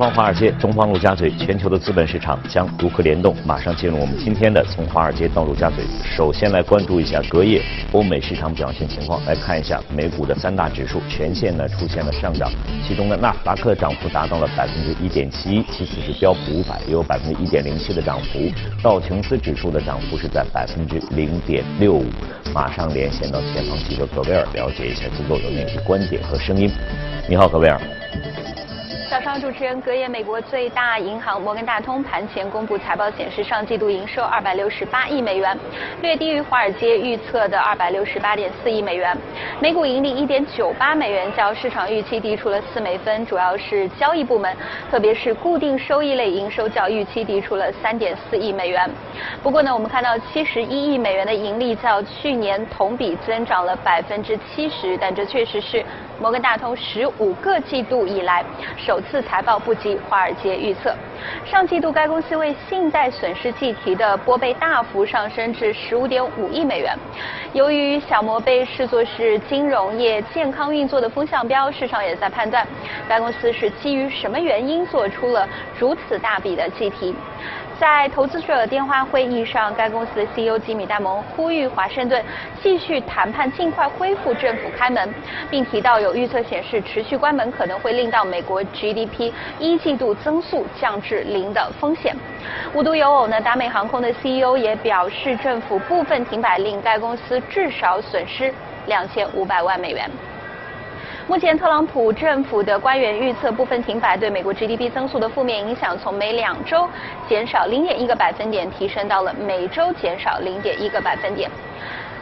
方华尔街，中方陆家嘴，全球的资本市场将如何联动？马上进入我们今天的从华尔街到陆家嘴。首先来关注一下隔夜欧美市场表现情况，来看一下美股的三大指数全线呢出现了上涨，其中呢纳斯达克涨幅达到了百分之一点七一，其次是标普五百也有百分之一点零七的涨幅，道琼斯指数的涨幅是在百分之零点六五。马上连线到前方记者葛威尔，了解一下机构有哪些观点和声音。你好，葛威尔。上，主持人，隔夜美国最大银行摩根大通盘前公布财报显示，上季度营收二百六十八亿美元，略低于华尔街预测的二百六十八点四亿美元。每股盈利一点九八美元，较市场预期低出了四美分，主要是交易部门，特别是固定收益类营收较预期低出了三点四亿美元。不过呢，我们看到七十一亿美元的盈利较去年同比增长了百分之七十，但这确实是摩根大通十五个季度以来首。次财报不及华尔街预测，上季度该公司为信贷损失计提的拨备大幅上升至十五点五亿美元。由于小摩被视作是金融业健康运作的风向标，市场也在判断该公司是基于什么原因做出了如此大笔的计提。在投资者电话会议上，该公司的 CEO 吉米戴蒙呼吁华盛顿继续谈判，尽快恢复政府开门，并提到有预测显示，持续关门可能会令到美国 GDP 一季度增速降至零的风险。无独有偶呢，达美航空的 CEO 也表示，政府部分停摆令该公司至少损失两千五百万美元。目前，特朗普政府的官员预测，部分停摆对美国 GDP 增速的负面影响，从每两周减少零点一个百分点，提升到了每周减少零点一个百分点。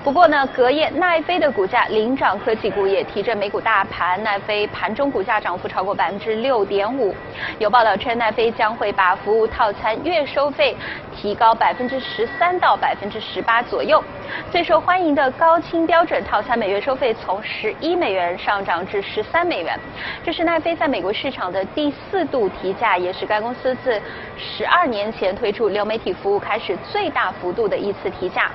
不过呢，隔夜奈飞的股价领涨科技股，也提振美股大盘。奈飞盘中股价涨幅超过百分之六点五。有报道称，奈飞将会把服务套餐月收费提高百分之十三到百分之十八左右。最受欢迎的高清标准套餐每月收费从十一美元上涨至十三美元。这是奈飞在美国市场的第四度提价，也是该公司自十二年前推出流媒体服务开始最大幅度的一次提价。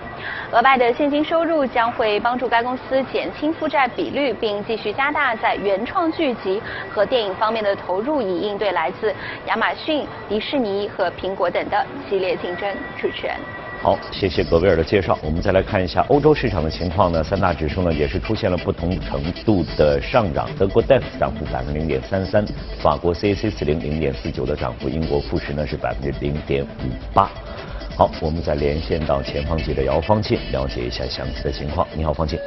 额外的现金收。入将会帮助该公司减轻负债比率，并继续加大在原创剧集和电影方面的投入，以应对来自亚马逊、迪士尼和苹果等的激烈竞争。主持人，好，谢谢格威尔的介绍。我们再来看一下欧洲市场的情况呢，三大指数呢也是出现了不同程度的上涨。德国 DAX 涨幅百分之零点三三，法国 CAC 四零零点四九的涨幅，英国富时呢是百分之零点五八。好，我们再连线到前方记者姚方庆，了解一下详细的情况。你好，方庆。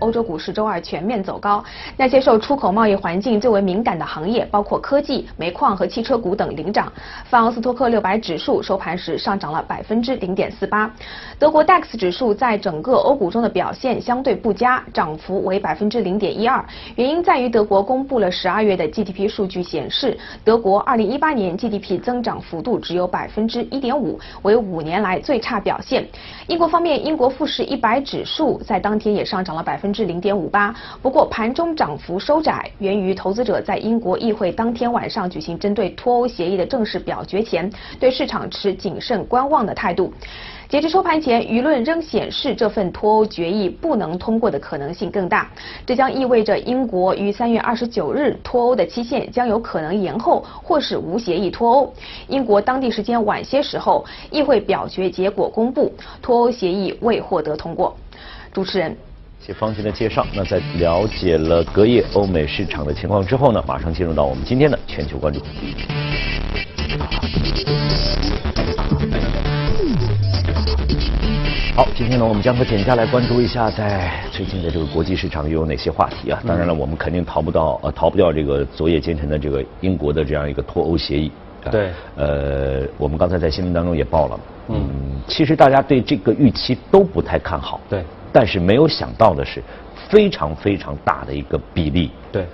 欧洲股市周二全面走高，那些受出口贸易环境最为敏感的行业，包括科技、煤矿和汽车股等领涨。法奥斯托克六百指数收盘时上涨了百分之零点四八。德国 DAX 指数在整个欧股中的表现相对不佳，涨幅为百分之零点一二。原因在于德国公布了十二月的 GDP 数据，显示德国二零一八年 GDP 增长幅度只有百分之一点五，为五年来最差表现。英国方面，英国富时一百指数在当天也上涨了百分。分之零点五八，不过盘中涨幅收窄，源于投资者在英国议会当天晚上举行针对脱欧协议的正式表决前，对市场持谨慎观望的态度。截至收盘前，舆论仍显示这份脱欧决议不能通过的可能性更大，这将意味着英国于三月二十九日脱欧的期限将有可能延后，或是无协议脱欧。英国当地时间晚些时候，议会表决结果公布，脱欧协议未获得通过。主持人。谢方军的介绍，那在了解了隔夜欧美市场的情况之后呢，马上进入到我们今天的全球关注。好，今天呢，我们将和简家来关注一下，在最近的这个国际市场又有哪些话题啊？当然了，我们肯定逃不到呃逃不掉这个昨夜今晨的这个英国的这样一个脱欧协议。对。呃，我们刚才在新闻当中也报了。嗯。其实大家对这个预期都不太看好。对。但是没有想到的是，非常非常大的一个比例。对，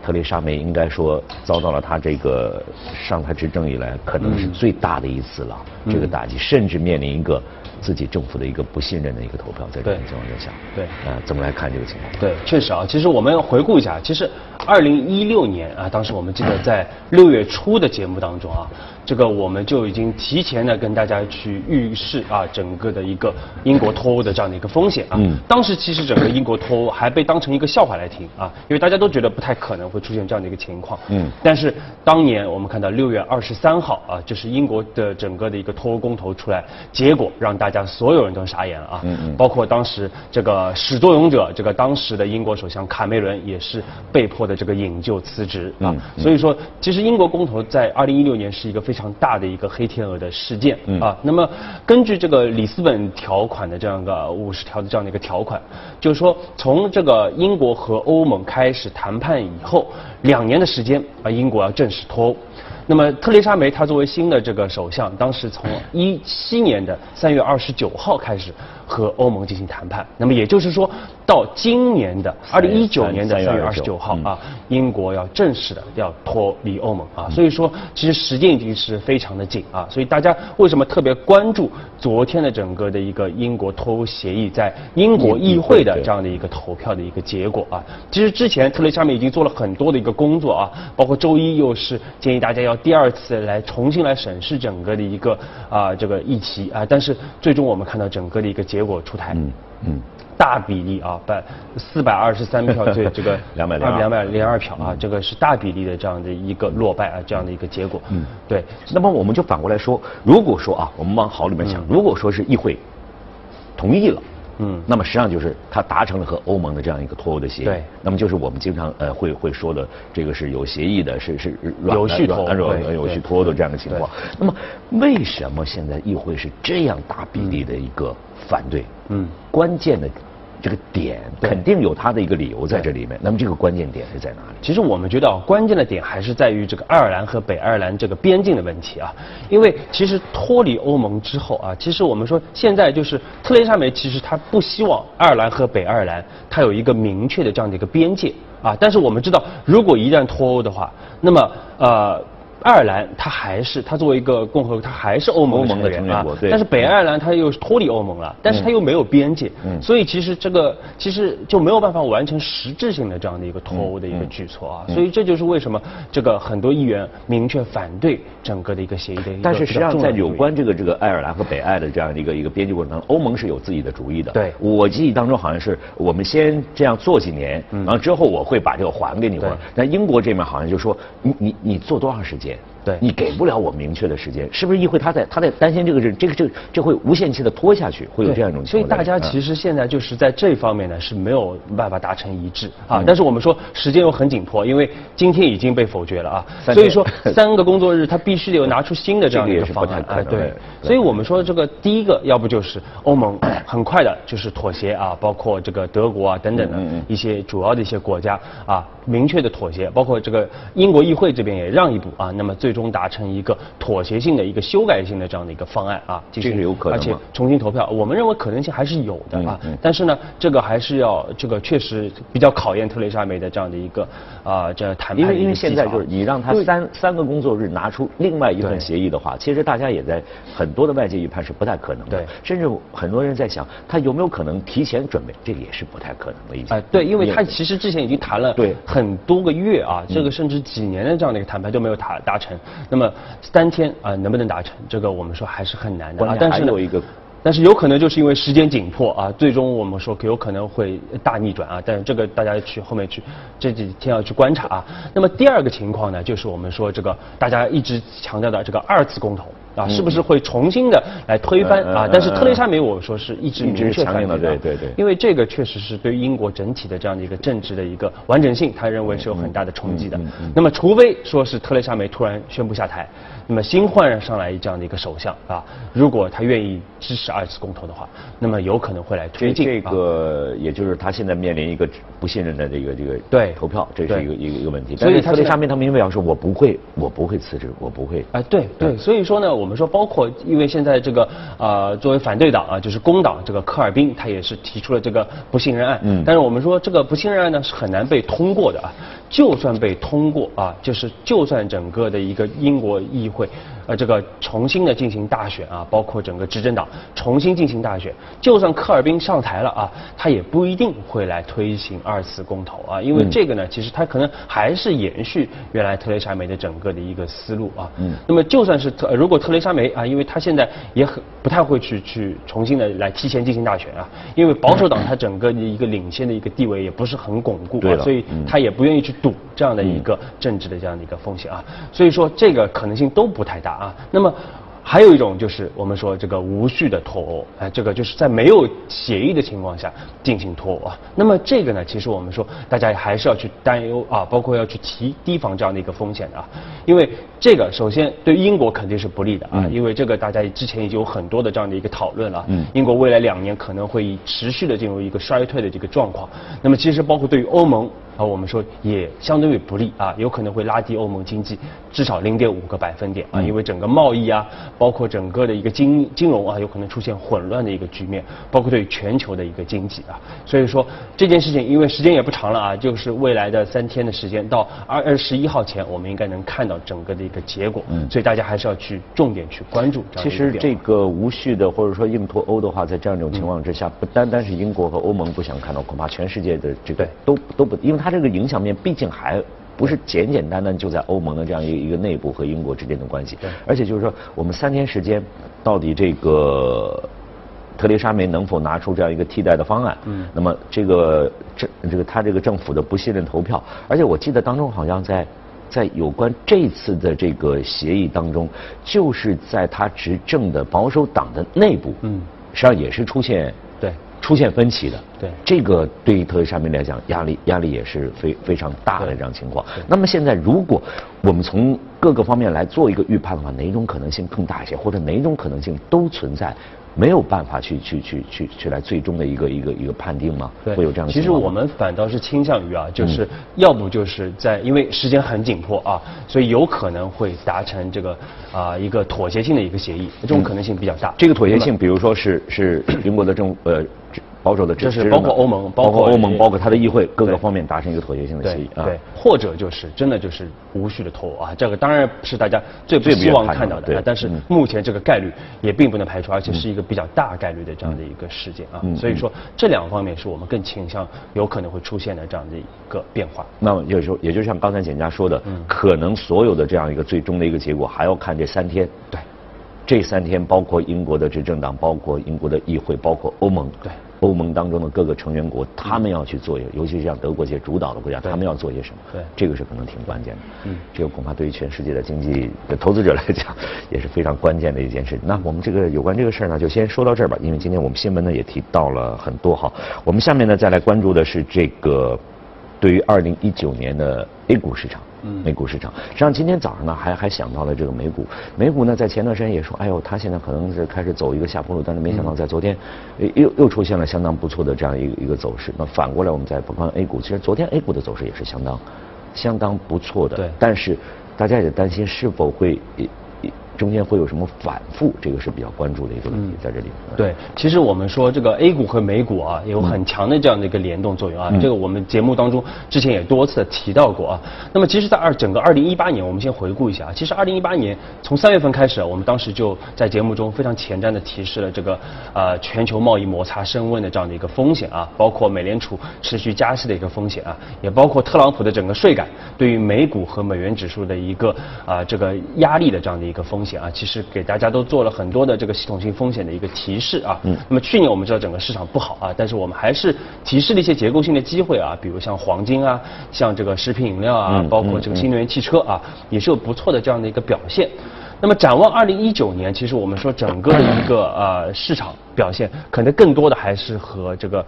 特蕾莎梅应该说遭到了她这个上台执政以来可能是最大的一次了，这个打击，甚至面临一个自己政府的一个不信任的一个投票，在这种情况之下。对，呃，怎么来看这个情况？对，确实啊，其实我们回顾一下，其实二零一六年啊，当时我们记得在六月初的节目当中啊。这个我们就已经提前的跟大家去预示啊，整个的一个英国脱欧的这样的一个风险啊。嗯当时其实整个英国脱欧还被当成一个笑话来听啊，因为大家都觉得不太可能会出现这样的一个情况。嗯但是当年我们看到六月二十三号啊，就是英国的整个的一个脱欧公投出来，结果让大家所有人都傻眼了啊。嗯嗯包括当时这个始作俑者，这个当时的英国首相卡梅伦也是被迫的这个引咎辞职啊。嗯嗯所以说，其实英国公投在二零一六年是一个非常大的一个黑天鹅的事件嗯啊。那么根据这个里斯本条款的这样一个五十条的这样的一个条款，就是说从这个英国和欧盟开始谈判以后，两年的时间啊，英国要正式脱欧。那么特蕾莎梅她作为新的这个首相，当时从一七年的三月二十九号开始和欧盟进行谈判。那么也就是说，到今年的二零一九年的三月二十九号嗯啊，英国要正式的要脱离欧盟啊。所以说，其实时间已经是非常的紧啊。所以大家为什么特别关注昨天的整个的一个英国脱欧协议在英国议会的这样的一个投票的一个结果啊？其实之前特蕾莎梅已经做了很多的一个工作啊，包括周一又是建议大家要第二次来重新来审视整个的一个啊这个议题啊，但是最终我们看到整个的一个结果出台。嗯嗯。大比例啊，百四百二十三票对这个 202两百零二票啊，这个是大比例的这样的一个落败啊，这样的一个结果。嗯对，那么我们就反过来说，如果说啊，我们往好里面想，如果说是议会同意了。嗯。那么实际上就是他达成了和欧盟的这样一个脱欧的协议，对。那么就是我们经常呃会会说的这个是有协议的，是是软有序脱欧软软对有序对脱欧的这样的情况。那么为什么现在议会是这样大比例的一个反对？嗯。关键的这个点肯定有它的一个理由在这里面。那么这个关键点是在哪里？其实我们觉得啊，关键的点还是在于这个爱尔兰和北爱尔兰这个边境的问题啊。因为其实脱离欧盟之后啊，其实我们说现在就是特蕾莎梅，其实她不希望爱尔兰和北爱尔兰它有一个明确的这样的一个边界啊。但是我们知道，如果一旦脱欧的话，那么呃。爱尔兰它还是它作为一个共和国，它还是欧盟欧盟的成员国对。但是北爱尔兰它又是脱离欧盟了，但是它又没有边界，嗯。所以其实这个其实就没有办法完成实质性的这样的一个脱欧的一个举措啊，嗯。所以这就是为什么这个很多议员明确反对整个的一个协议的一个但是实际上，在有关这个这个爱尔兰和北爱的这样的一个一个边界过程当中，欧盟是有自己的主意的。对。我记忆当中好像是我们先这样做几年，然后之后我会把这个还给你。嗯对。但英国这边好像就说你你你做多长时间？见。对你给不了我明确的时间，是不是议会他在他在担心这个是这个这个这会无限期的拖下去，会有这样一种情况所以。大家其实现在就是在这方面呢是没有办法达成一致啊。嗯但是我们说时间又很紧迫，因为今天已经被否决了啊。所以说 三个工作日，他必须得有拿出新的这样的一个方案。哎，对所以我们说这个第一个，要不就是欧盟很快的就是妥协啊，包括这个德国啊等等的一些主要的一些国家啊，明确的妥协，包括这个英国议会这边也让一步啊，那么最终达成一个妥协性的一个修改性的这样的一个方案啊，这是有可能而且重新投票，我们认为可能性还是有的啊。但是呢，这个还是要这个确实比较考验特蕾莎梅的这样的一个啊这谈判因为因为现在就是你让他三三个工作日拿出另外一份协议的话，其实大家也在很多的外界预判是不太可能的对，甚至很多人在想他有没有可能提前准备，这个也是不太可能的已经。哎，对，因为他其实之前已经谈了对。很多个月啊，这个甚至几年的这样的一个谈判都没有达达成。那么三天啊、能不能达成？这个我们说还是很难的。啊但是有一个但是有可能就是因为时间紧迫啊，最终我们说有可能会大逆转啊。但是这个大家去后面去这几天要去观察啊。那么第二个情况呢，就是我们说这个大家一直强调的这个二次公投。啊，是不是会重新的来推翻？啊？但是特蕾莎梅我说是一直明确强硬的反对对对。对因为这个确实是对英国整体的这样的一个政治的一个完整性，他认为是有很大的冲击的。那么，除非说是特蕾莎梅突然宣布下台，那么新换上来这样的一个首相啊，如果他愿意支持二次公投的话，那么有可能会来推进这啊个也就是他现在面临一个不信任的这个这个对投票，这是一个一个一个问题。所以他现在但是特蕾莎梅他明确表示我不会我不会辞职，我不会。啊，对对，所以说呢，我们说包括因为现在这个呃，作为反对党啊，就是工党这个科尔宾，他也是提出了这个不信任案。嗯但是我们说这个不信任案呢是很难被通过的啊。就算被通过啊，就是就算整个的一个英国议会。呃，这个重新的进行大选啊，包括整个执政党重新进行大选，就算科尔宾上台了啊，他也不一定会来推行二次公投啊，因为这个呢，其实他可能还是延续原来特蕾莎梅的整个的一个思路啊。嗯。那么就算是特，如果特蕾莎梅啊，因为他现在也很不太会去去重新的来提前进行大选啊，因为保守党他整个的一个领先的一个地位也不是很巩固啊，所以他也不愿意去赌这样的一个政治的这样的一个风险啊，所以说这个可能性都不太大。啊，那么还有一种就是我们说这个无序的脱欧，哎，这个就是在没有协议的情况下进行脱欧啊。那么这个呢，其实我们说大家还是要去担忧啊，包括要去提提防这样的一个风险的啊。因为这个首先对英国肯定是不利的啊，因为这个大家之前已经有很多的这样的一个讨论了。嗯。英国未来两年可能会持续的进入一个衰退的这个状况。那么其实包括对于欧盟。啊，我们说也相对于不利啊，有可能会拉低欧盟经济至少零点五个百分点啊，因为整个贸易啊，包括整个的一个金金融啊，有可能出现混乱的一个局面，包括对全球的一个经济啊，所以说这件事情，因为时间也不长了啊，就是未来的三天的时间，到二二十一号前，我们应该能看到整个的一个结果，嗯，所以大家还是要去重点去关注。其实这个无序的或者说硬脱欧的话，在这样一种情况之下，不单单是英国和欧盟不想看到，恐怕全世界的这个都都不因为。它这个影响面毕竟还不是简简单单就在欧盟的这样一个一个内部和英国之间的关系，而且就是说，我们三天时间，到底这个特蕾莎梅能否拿出这样一个替代的方案？嗯，那么这个政这个他这个政府的不信任投票，而且我记得当中好像在在有关这次的这个协议当中，就是在他执政的保守党的内部，嗯，实际上也是出现对。出现分歧的，对这个对于特蕾莎梅来讲，压力压力也是非非常大的这样情况。那么现在，如果我们从各个方面来做一个预判的话，哪一种可能性更大一些，或者哪一种可能性都存在？没有办法去去去去去来最终的一个一个一个判定吗？会有这样的其实我们反倒是倾向于啊，就是要不就是在因为时间很紧迫啊，所以有可能会达成这个啊一个妥协性的一个协议，这种可能性比较大。这个妥协性，比如说是是英国的政呃。保守的支持，包括欧盟，包括欧盟，包括他的议会，各个方面达成一个妥协性的协议啊。对，或者就是真的就是无序的脱欧啊，这个当然是大家最不希望看到的。但是目前这个概率也并不能排除，而且是一个比较大概率的这样的一个事件啊。所以说这两方面是我们更倾向有可能会出现的这样的一个变化。那么也就也就像刚才简家说的，可能所有的这样一个最终的一个结果还要看这三天。对，这三天包括英国的执政党，包括英国的议会，包括欧盟。对。欧盟当中的各个成员国，他们要去做，尤其是像德国这些主导的国家，他们要做些什么？对，这个是可能挺关键的。嗯，这个恐怕对于全世界的经济的投资者来讲，也是非常关键的一件事。那我们这个有关这个事儿呢，就先说到这儿吧，因为今天我们新闻呢也提到了很多哈。我们下面呢再来关注的是这个对于二零一九年的 A 股市场。美股市场，实际上今天早上呢，还还想到了这个美股。美股呢，在前段时间也说，哎呦，它现在可能是开始走一个下坡路，但是没想到在昨天，又又出现了相当不错的这样一个一个走势。那反过来，我们再不看 A 股，其实昨天 A 股的走势也是相当相当不错的。对。但是大家也担心是否会。中间会有什么反复？这个是比较关注的一个问题，在这里。对，其实我们说这个 A 股和美股啊，有很强的这样的一个联动作用啊。这个我们节目当中之前也多次提到过啊。那么其实，在二整个二零一八年，我们先回顾一下啊。其实二零一八年从三月份开始，我们当时就在节目中非常前瞻的提示了这个呃全球贸易摩擦升温的这样的一个风险啊，包括美联储持续加息的一个风险啊，也包括特朗普的整个税改对于美股和美元指数的一个啊这个压力的这样的一个风。险啊，其实给大家都做了很多的这个系统性风险的一个提示啊。嗯。那么去年我们知道整个市场不好啊，但是我们还是提示了一些结构性的机会啊，比如像黄金啊，像这个食品饮料啊，包括这个新能源汽车啊，也是有不错的这样的一个表现。那么展望二零一九年，其实我们说整个的一个呃市场表现，可能更多的还是和这个。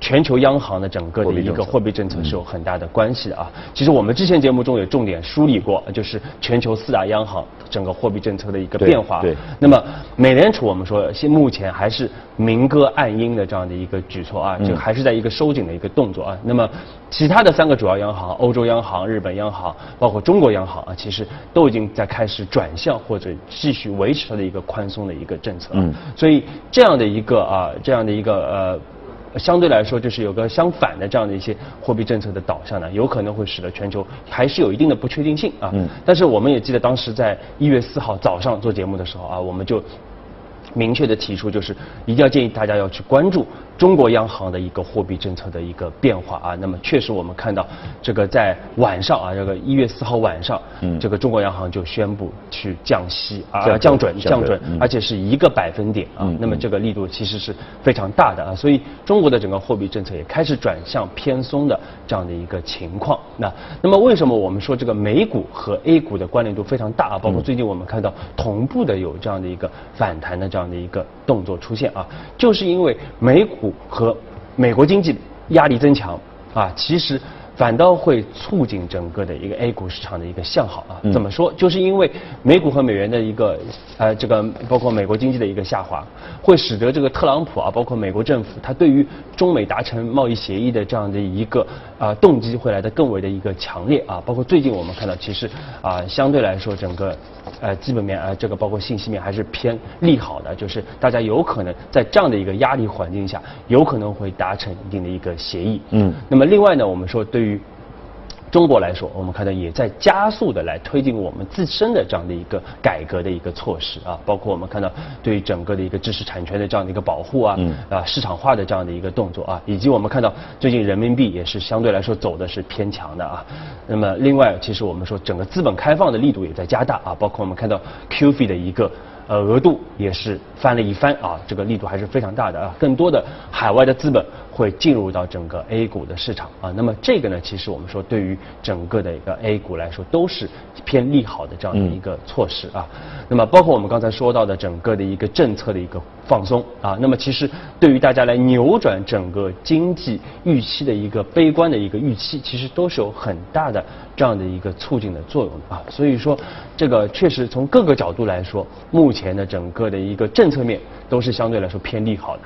全球央行的整个的一个货币政策是有很大的关系的啊。其实我们之前节目中也重点梳理过，就是全球四大央行整个货币政策的一个变化。对。那么美联储我们说现目前还是明歌暗音的这样的一个举措啊，就还是在一个收紧的一个动作啊。那么其他的三个主要央行，欧洲央行、日本央行，包括中国央行啊，其实都已经在开始转向或者继续维持它的一个宽松的一个政策。嗯。所以这样的一个啊，这样的一个呃。相对来说就是有个相反的这样的一些货币政策的导向呢，有可能会使得全球还是有一定的不确定性啊。嗯。但是我们也记得当时在一月四号早上做节目的时候啊，我们就。明确的提出，就是一定要建议大家要去关注中国央行的一个货币政策的一个变化啊。那么确实我们看到，这个在晚上啊，这个一月四号晚上，嗯，这个中国央行就宣布去降息啊，降准降准，而且是一个百分点啊。那么这个力度其实是非常大的啊。所以中国的整个货币政策也开始转向偏松的这样的一个情况。那那么为什么我们说这个美股和 A 股的关联度非常大啊？包括最近我们看到同步的有这样的一个反弹的这样。的一个动作出现啊，就是因为美股和美国经济压力增强啊，其实。反倒会促进整个的一个 A 股市场的一个向好啊？怎么说？就是因为美股和美元的一个呃这个包括美国经济的一个下滑，会使得这个特朗普啊，包括美国政府，他对于中美达成贸易协议的这样的一个啊动机会来的更为的一个强烈啊。包括最近我们看到，其实啊相对来说整个呃基本面啊这个包括信息面还是偏利好的，就是大家有可能在这样的一个压力环境下，有可能会达成一定的一个协议。嗯。那么另外呢，我们说对于中国来说，我们看到也在加速的来推进我们自身的这样的一个改革的一个措施啊，包括我们看到对整个的一个知识产权的这样的一个保护啊，啊市场化的这样的一个动作啊，以及我们看到最近人民币也是相对来说走的是偏强的啊。那么另外，其实我们说整个资本开放的力度也在加大啊，包括我们看到 QF 的一个。呃，额度也是翻了一番啊，这个力度还是非常大的啊，更多的海外的资本会进入到整个 A 股的市场啊，那么这个呢，其实我们说对于整个的一个 A 股来说都是偏利好的这样的一个措施啊，那么包括我们刚才说到的整个的一个政策的一个放松啊，那么其实对于大家来扭转整个经济预期的一个悲观的一个预期，其实都是有很大的这样的一个促进的作用的啊，所以说这个确实从各个角度来说目前的整个的一个政策面都是相对来说偏利好的。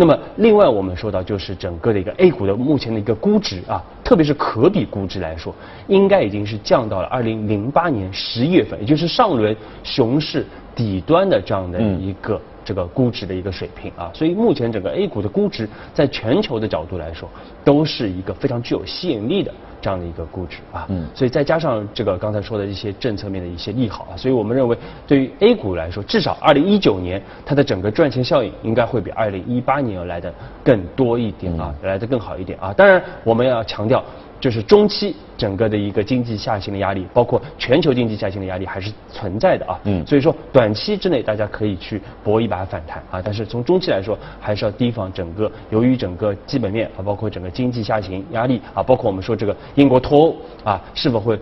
那么，另外我们说到就是整个的一个 A 股的目前的一个估值啊，特别是可比估值来说，应该已经是降到了二零零八年十一月份，也就是上轮熊市底端的这样的一个这个估值的一个水平啊。所以目前整个 A 股的估值，在全球的角度来说，都是一个非常具有吸引力的。这样的一个估值啊，嗯，所以再加上这个刚才说的一些政策面的一些利好啊，所以我们认为对于 A 股来说，至少二零一九年它的整个赚钱效应应该会比二零一八年要来的更多一点啊，来的更好一点啊。当然我们要强调。就是中期整个的一个经济下行的压力，包括全球经济下行的压力还是存在的啊。嗯。所以说，短期之内大家可以去搏一把反弹啊，但是从中期来说，还是要提防整个由于整个基本面啊，包括整个经济下行压力啊，包括我们说这个英国脱欧啊，是否会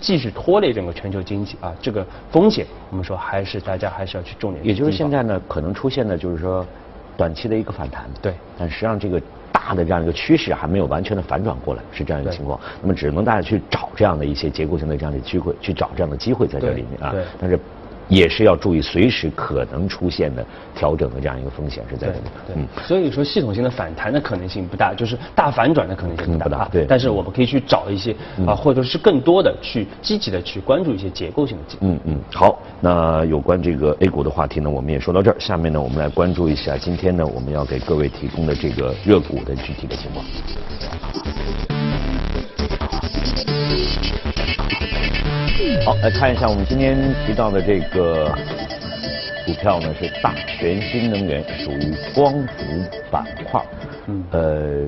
继续拖累整个全球经济啊？这个风险，我们说还是大家还是要去重点。也就是现在呢，可能出现的就是说短期的一个反弹。对。但实际上这个。大的这样一个趋势还没有完全的反转过来，是这样一个情况。那么只能大家去找这样的一些结构性的这样的机会，去找这样的机会在这里面啊。但是。也是要注意随时可能出现的调整的这样一个风险是在这里。嗯，所以说系统性的反弹的可能性不大，就是大反转的可能性不大。对。但是我们可以去找一些啊，或者是更多的去积极的去关注一些结构性的。嗯嗯。好，那有关这个 A 股的话题呢，我们也说到这儿。下面呢，我们来关注一下今天呢，我们要给各位提供的这个热股的具体的情况。好，来看一下我们今天提到的这个股票呢，是大全新能源，属于光伏板块。嗯。呃，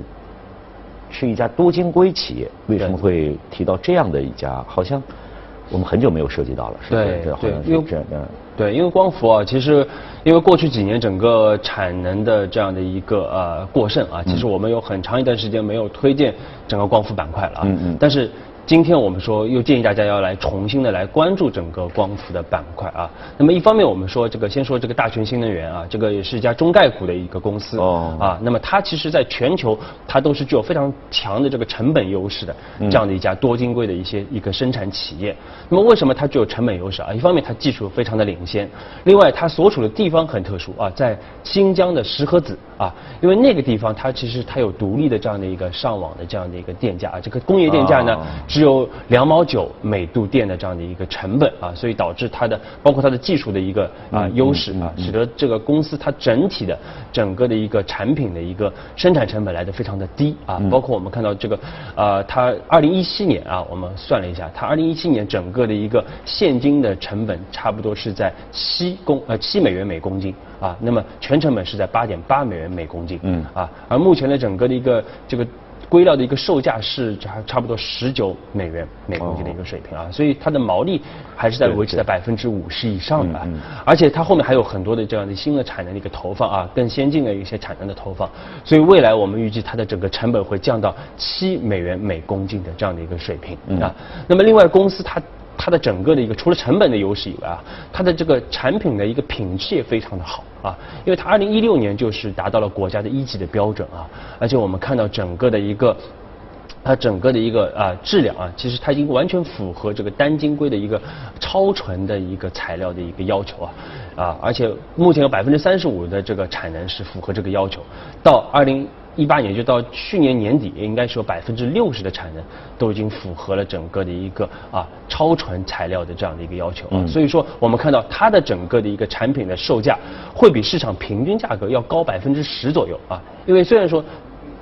是一家多晶硅企业，为什么会提到这样的一家？好像我们很久没有涉及到了，是对对，因为对，因为光伏啊，其实因为过去几年整个产能的这样的一个呃过剩啊，其实我们有很长一段时间没有推荐整个光伏板块了啊。嗯嗯。但是。今天我们说又建议大家要来重新的来关注整个光伏的板块啊。那么一方面我们说这个先说这个大全新能源啊，这个也是一家中概股的一个公司哦啊。那么它其实在全球它都是具有非常强的这个成本优势的这样的一家多晶硅的一些一个生产企业。那么为什么它具有成本优势啊？一方面它技术非常的领先，另外它所处的地方很特殊啊，在新疆的石河子啊，因为那个地方它其实它有独立的这样的一个上网的这样的一个电价啊，这个工业电价呢。只有两毛九每度电的这样的一个成本啊，所以导致它的包括它的技术的一个啊优势啊，使得这个公司它整体的整个的一个产品的一个生产成本来的非常的低啊，包括我们看到这个呃，它二零一七年啊，我们算了一下，它二零一七年整个的一个现金的成本差不多是在七公呃七美元每公斤啊，那么全成本是在八点八美元每公斤，嗯啊，而目前的整个的一个这个。硅料的一个售价是差差不多十九美元每公斤的一个水平啊，所以它的毛利还是在维持在百分之五十以上的，而且它后面还有很多的这样的新的产能的一个投放啊，更先进的一些产能的投放，所以未来我们预计它的整个成本会降到七美元每公斤的这样的一个水平啊。那么另外公司它。它的整个的一个除了成本的优势以外啊，它的这个产品的一个品质也非常的好啊，因为它二零一六年就是达到了国家的一级的标准啊，而且我们看到整个的一个它整个的一个啊质量啊，其实它已经完全符合这个单晶硅的一个超纯的一个材料的一个要求啊啊，而且目前有百分之三十五的这个产能是符合这个要求，到二零。一八年就到去年年底，应该说百分之六十的产能都已经符合了整个的一个啊超纯材料的这样的一个要求啊，所以说我们看到它的整个的一个产品的售价会比市场平均价格要高百分之十左右啊，因为虽然说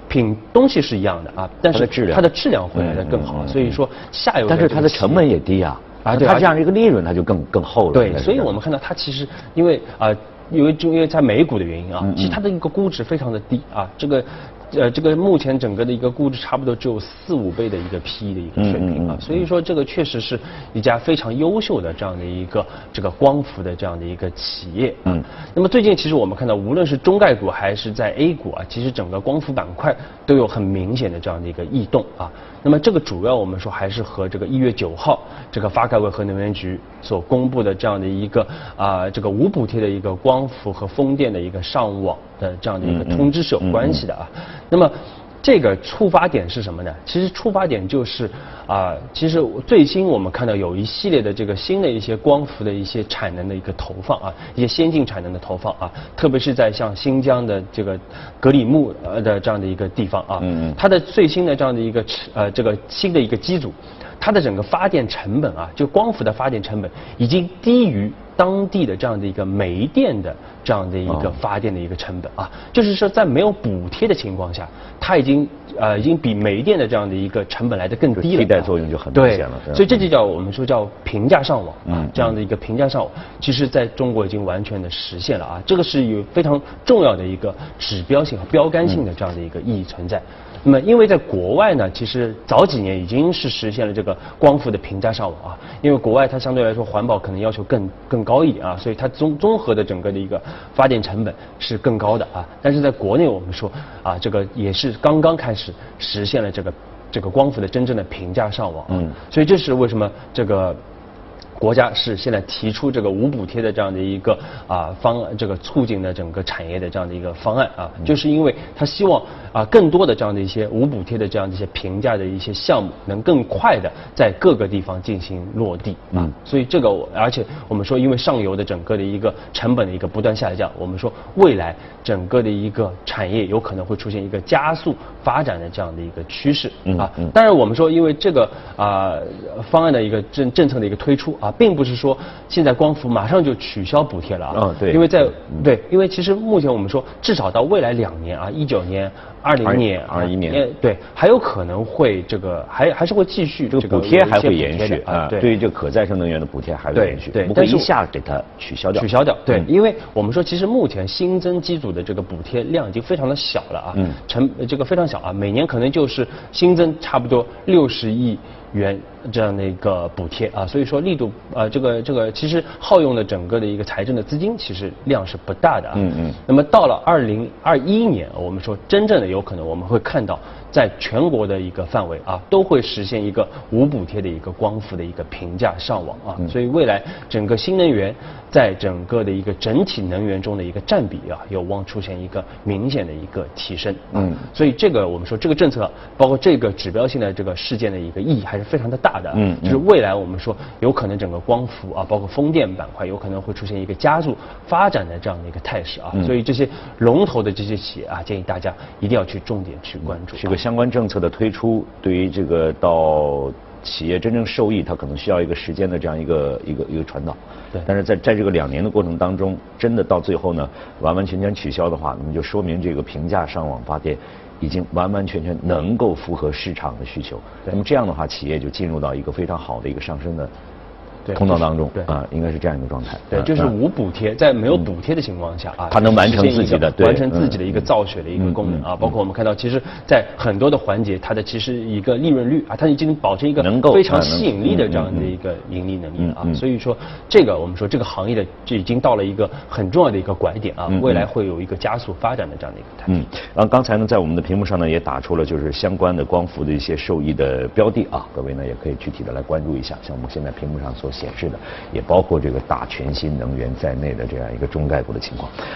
品东西是一样的啊，但是它的质量会来的更好，所以说下游但是它的成本也低啊，啊，它这样一个利润它就更更厚了。对，所以我们看到它其实因为啊。因为就因为在美股的原因啊，其实它的一个估值非常的低啊，这个呃这个目前整个的一个估值差不多只有四五倍的一个 PE 的一个水平啊，所以说这个确实是一家非常优秀的这样的一个这个光伏的这样的一个企业。嗯，那么最近其实我们看到，无论是中概股还是在 A 股啊，其实整个光伏板块都有很明显的这样的一个异动啊。那么这个主要我们说还是和这个一月九号这个发改委和能源局所公布的这样的一个啊这个无补贴的一个光伏和风电的一个上网的这样的一个通知是有关系的啊。那么。这个触发点是什么呢？其实触发点就是啊，其实最新我们看到有一系列的这个新的一些光伏的一些产能的一个投放啊，一些先进产能的投放啊，特别是在像新疆的这个格里木呃的这样的一个地方啊，它的最新的这样的一个呃这个新的一个机组，它的整个发电成本啊，就光伏的发电成本已经低于。当地的这样的一个煤电的这样的一个发电的一个成本啊，就是说在没有补贴的情况下，它已经呃已经比煤电的这样的一个成本来的更低了，替代作用就很明显了。所以这就叫我们说叫平价上网啊，这样的一个平价上网，其实在中国已经完全的实现了啊，这个是有非常重要的一个指标性和标杆性的这样的一个意义存在。那么，因为在国外呢，其实早几年已经是实现了这个光伏的平价上网啊。因为国外它相对来说环保可能要求更更高一点啊，所以它综综合的整个的一个发电成本是更高的啊。但是在国内我们说啊，这个也是刚刚开始实现了这个这个光伏的真正的平价上网。嗯。所以这是为什么这个。国家是现在提出这个无补贴的这样的一个啊方这个促进的整个产业的这样的一个方案啊，就是因为他希望啊更多的这样的一些无补贴的这样的一些平价的一些项目能更快的在各个地方进行落地啊，所以这个而且我们说因为上游的整个的一个成本的一个不断下降，我们说未来整个的一个产业有可能会出现一个加速发展的这样的一个趋势啊，当然我们说因为这个啊方案的一个政政策的一个推出啊。并不是说现在光伏马上就取消补贴了啊，嗯，对，因为在对，因为其实目前我们说至少到未来两年啊，一九年、二零年、二一年，对，还有可能会这个还还是会继续这个补贴还会延续啊，对。于这个可再生能源的补贴还会延续，对，不会一下给它取消掉，取消掉，对，因为我们说其实目前新增机组的这个补贴量已经非常的小了啊，嗯，成这个非常小啊，每年可能就是新增差不多六十亿。元这样的一个补贴啊，所以说力度啊，这个这个其实耗用的整个的一个财政的资金其实量是不大的啊。嗯嗯。那么到了二零二一年，我们说真正的有可能我们会看到。在全国的一个范围啊，都会实现一个无补贴的一个光伏的一个平价上网啊，所以未来整个新能源在整个的一个整体能源中的一个占比啊，有望出现一个明显的一个提升。嗯，所以这个我们说这个政策，包括这个指标性的这个事件的一个意义还是非常的大的。嗯，就是未来我们说有可能整个光伏啊，包括风电板块有可能会出现一个加速发展的这样的一个态势啊，所以这些龙头的这些企业啊，建议大家一定要去重点去关注。这个相关政策的推出，对于这个到企业真正受益，它可能需要一个时间的这样一个一个一个传导。对但是在在这个两年的过程当中，真的到最后呢，完完全全取消的话，那么就说明这个平价上网发电已经完完全全能够符合市场的需求。那么这样的话，企业就进入到一个非常好的一个上升的对通道当中对啊，应该是这样一个状态。对，啊就是啊无补贴，在没有补贴的情况下啊，它能完成自己的对完成自己的嗯一个造血的一个功能嗯啊。包括我们看到，其实，在很多的环节，它的其实一个利润率啊，它已经保持一个能够非常吸引力的这样的一个盈利能力了啊。所以说，这个我们说这个行业的这已经到了一个很重要的一个拐点啊未来会有一个加速发展的这样的一个态势。嗯，然后刚才呢，在我们的屏幕上呢，也打出了就是相关的光伏的一些受益的标的啊，各位呢也可以具体的来关注一下。像我们现在屏幕上所显示的，也包括这个大全新能源在内的这样一个中概股的情况。